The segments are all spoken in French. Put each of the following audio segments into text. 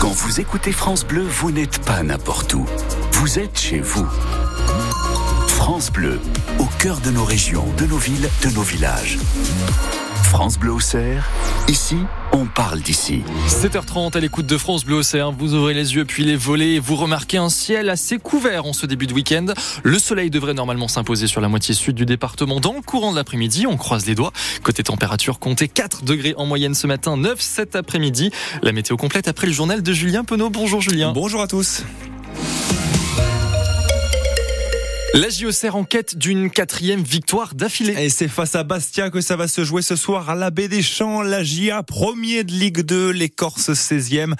Quand vous écoutez France Bleu, vous n'êtes pas n'importe où. Vous êtes chez vous. France Bleu, au cœur de nos régions, de nos villes, de nos villages. France Bleu Auxerre, ici, on parle d'ici. 7h30 à l'écoute de France Bleu Auxerre. Vous ouvrez les yeux puis les volets et vous remarquez un ciel assez couvert en ce début de week-end. Le soleil devrait normalement s'imposer sur la moitié sud du département dans le courant de l'après-midi. On croise les doigts. Côté température, comptez 4 degrés en moyenne ce matin, 9 cet après-midi. La météo complète après le journal de Julien Penaud. Bonjour Julien. Bonjour à tous. La JOCR en quête d'une quatrième victoire d'affilée. Et c'est face à Bastia que ça va se jouer ce soir à la Baie des Champs. La JA, premier de Ligue 2, les Corses 16e.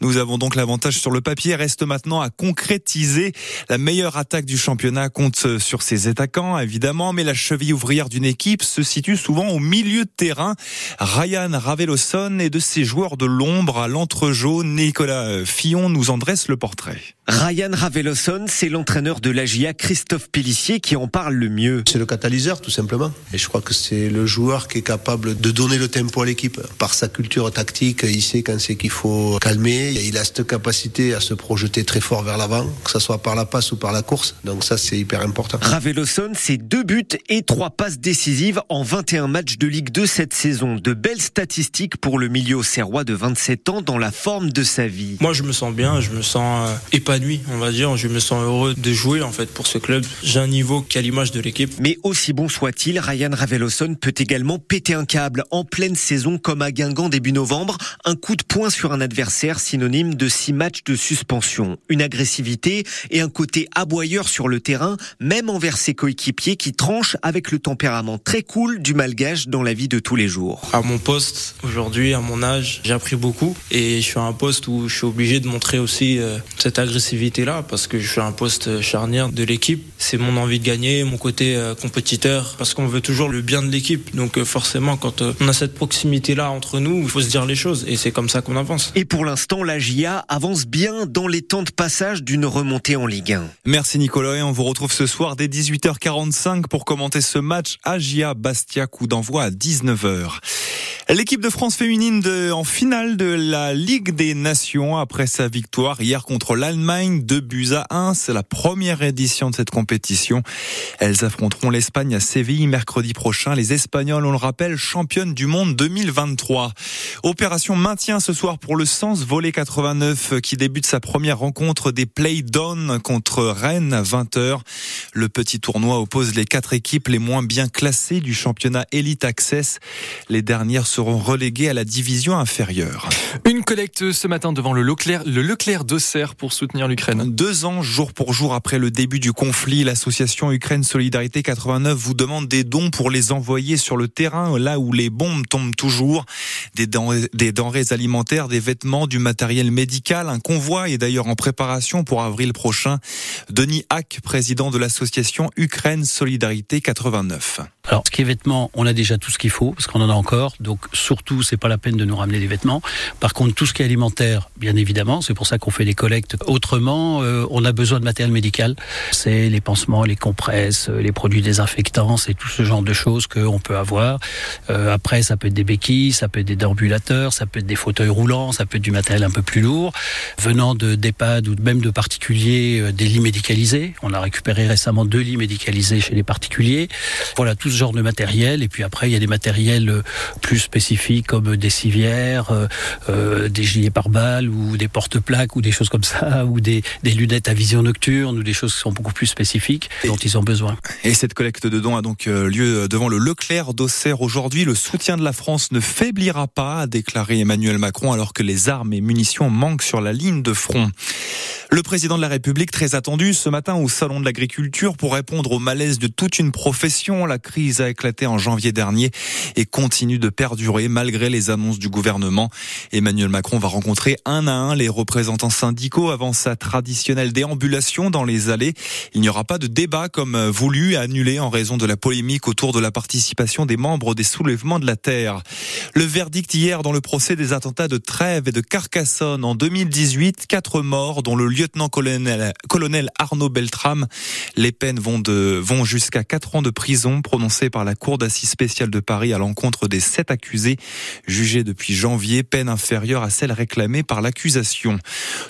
Nous avons donc l'avantage sur le papier. Reste maintenant à concrétiser. La meilleure attaque du championnat compte sur ses attaquants, évidemment, mais la cheville ouvrière d'une équipe se situe souvent au milieu de terrain. Ryan Raveloson et de ses joueurs de l'ombre à l'entrejeu. Nicolas Fillon nous en dresse le portrait. Ryan Raveloson, c'est l'entraîneur de la JA, Christophe Pellissier, qui en parle le mieux. C'est le catalyseur, tout simplement. Et je crois que c'est le joueur qui est capable de donner le tempo à l'équipe. Par sa culture tactique, il sait quand c'est qu'il faut calmer. Il a cette capacité à se projeter très fort vers l'avant, que ce soit par la passe ou par la course. Donc ça, c'est hyper important. Raveloson, c'est deux buts et trois passes décisives en 21 matchs de Ligue 2 cette saison. De belles statistiques pour le milieu serrois de 27 ans dans la forme de sa vie. Moi, je me sens bien, je me sens épanoui nuit, on va dire. Je me sens heureux de jouer en fait pour ce club. J'ai un niveau qui a l'image de l'équipe. Mais aussi bon soit-il, Ryan Raveloson peut également péter un câble en pleine saison comme à Guingamp début novembre. Un coup de poing sur un adversaire synonyme de six matchs de suspension. Une agressivité et un côté aboyeur sur le terrain, même envers ses coéquipiers qui tranchent avec le tempérament très cool du malgage dans la vie de tous les jours. À mon poste, aujourd'hui, à mon âge, j'ai appris beaucoup et je suis à un poste où je suis obligé de montrer aussi euh, cette agressivité là parce que je suis un poste charnière de l'équipe. C'est mon envie de gagner, mon côté euh, compétiteur parce qu'on veut toujours le bien de l'équipe. Donc euh, forcément, quand euh, on a cette proximité-là entre nous, il faut se dire les choses et c'est comme ça qu'on avance. Et pour l'instant, la GIA avance bien dans les temps de passage d'une remontée en Ligue 1. Merci Nicolas et on vous retrouve ce soir dès 18h45 pour commenter ce match Agia Bastia coup d'envoi à 19h. L'équipe de France féminine de, en finale de la Ligue des Nations après sa victoire hier contre l'Allemagne, 2 buts à 1. C'est la première édition de cette compétition. Elles affronteront l'Espagne à Séville mercredi prochain. Les Espagnols, on le rappelle, championnes du monde 2023. Opération maintien ce soir pour le Sens Volley 89 qui débute sa première rencontre des Play-Down contre Rennes à 20h. Le petit tournoi oppose les quatre équipes les moins bien classées du championnat Elite Access. Les dernières seront relégués à la division inférieure. Une collecte ce matin devant le Leclerc, le Leclerc d'Auxerre pour soutenir l'Ukraine. Deux ans, jour pour jour après le début du conflit, l'association Ukraine Solidarité 89 vous demande des dons pour les envoyer sur le terrain, là où les bombes tombent toujours. Des denrées, des denrées alimentaires, des vêtements, du matériel médical. Un convoi est d'ailleurs en préparation pour avril prochain. Denis Hack, président de l'association Ukraine Solidarité 89. Alors, ce qui est vêtements, on a déjà tout ce qu'il faut, parce qu'on en a encore. Donc, surtout, c'est pas la peine de nous ramener des vêtements. Par contre, tout ce qui est alimentaire, bien évidemment, c'est pour ça qu'on fait des collectes. Autrement, euh, on a besoin de matériel médical. C'est les pansements, les compresses, les produits désinfectants, c'est tout ce genre de choses qu'on peut avoir. Euh, après, ça peut être des béquilles, ça peut être des déambulateurs, ça peut être des fauteuils roulants, ça peut être du matériel un peu plus lourd. Venant de d'EHPAD ou même de particuliers, euh, des lits médicalisés. On a récupéré récemment deux lits médicalisés chez les particuliers. Voilà, tout ce genre de matériel. Et puis après, il y a des matériels euh, plus spécifiques comme des civières, euh, euh, des gilets pare-balles ou des porte-plaques ou des choses comme ça, ou des, des, lunettes à vision nocturne ou des choses qui sont beaucoup plus spécifiques dont ils ont besoin. Et cette collecte de dons a donc lieu devant le Leclerc d'Auxerre aujourd'hui. Le soutien de la France ne faiblira pas, a déclaré Emmanuel Macron, alors que les armes et munitions manquent sur la ligne de front. Le président de la République très attendu ce matin au salon de l'agriculture pour répondre au malaise de toute une profession. La crise a éclaté en janvier dernier et continue de perdurer malgré les annonces du gouvernement. Emmanuel Macron va rencontrer un à un les représentants syndicaux avant sa traditionnelle déambulation dans les allées. Il n'y aura pas de débat comme voulu annulé en raison de la polémique autour de la participation des membres des soulèvements de la terre. Le verdict hier dans le procès des attentats de Trèves et de Carcassonne en 2018, quatre morts dont le lieutenant-colonel colonel Arnaud Beltrame. Les peines vont, de, vont jusqu'à 4 ans de prison prononcées par la Cour d'assises spéciale de Paris à l'encontre des sept accusés jugés depuis janvier, peine inférieure à celle réclamée par l'accusation.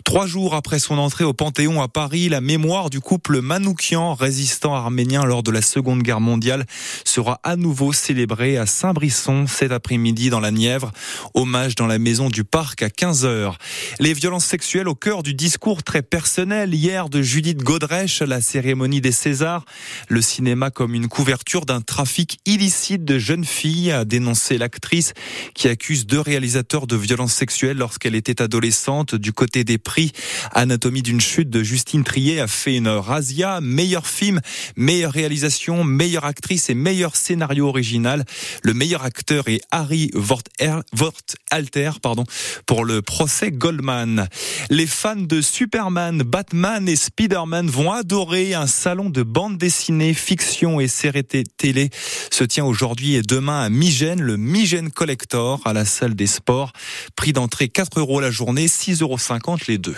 Trois jours après son entrée au Panthéon à Paris, la mémoire du couple Manoukian, résistant arménien lors de la Seconde Guerre mondiale, sera à nouveau célébrée à Saint-Brisson cet après-midi dans la Nièvre. Hommage dans la maison du parc à 15h. Les violences sexuelles au cœur du discours très personnel hier de Judith Godrèche la cérémonie des Césars. Le cinéma comme une couverture d'un trafic illicite de jeunes filles, a dénoncé l'actrice qui accuse deux réalisateurs de violences sexuelles lorsqu'elle était adolescente. Du côté des prix, Anatomie d'une chute de Justine Trier a fait une razzia. Meilleur film, meilleure réalisation, meilleure actrice et meilleur scénario original. Le meilleur acteur est Harry Alter pardon, pour le procès Goldman. Les fans de Batman et Spider-Man vont adorer un salon de bande dessinée, fiction et séries télé se tient aujourd'hui et demain à Migène, le Migène Collector à la salle des sports. Prix d'entrée 4 euros la journée, 6,50 euros les deux.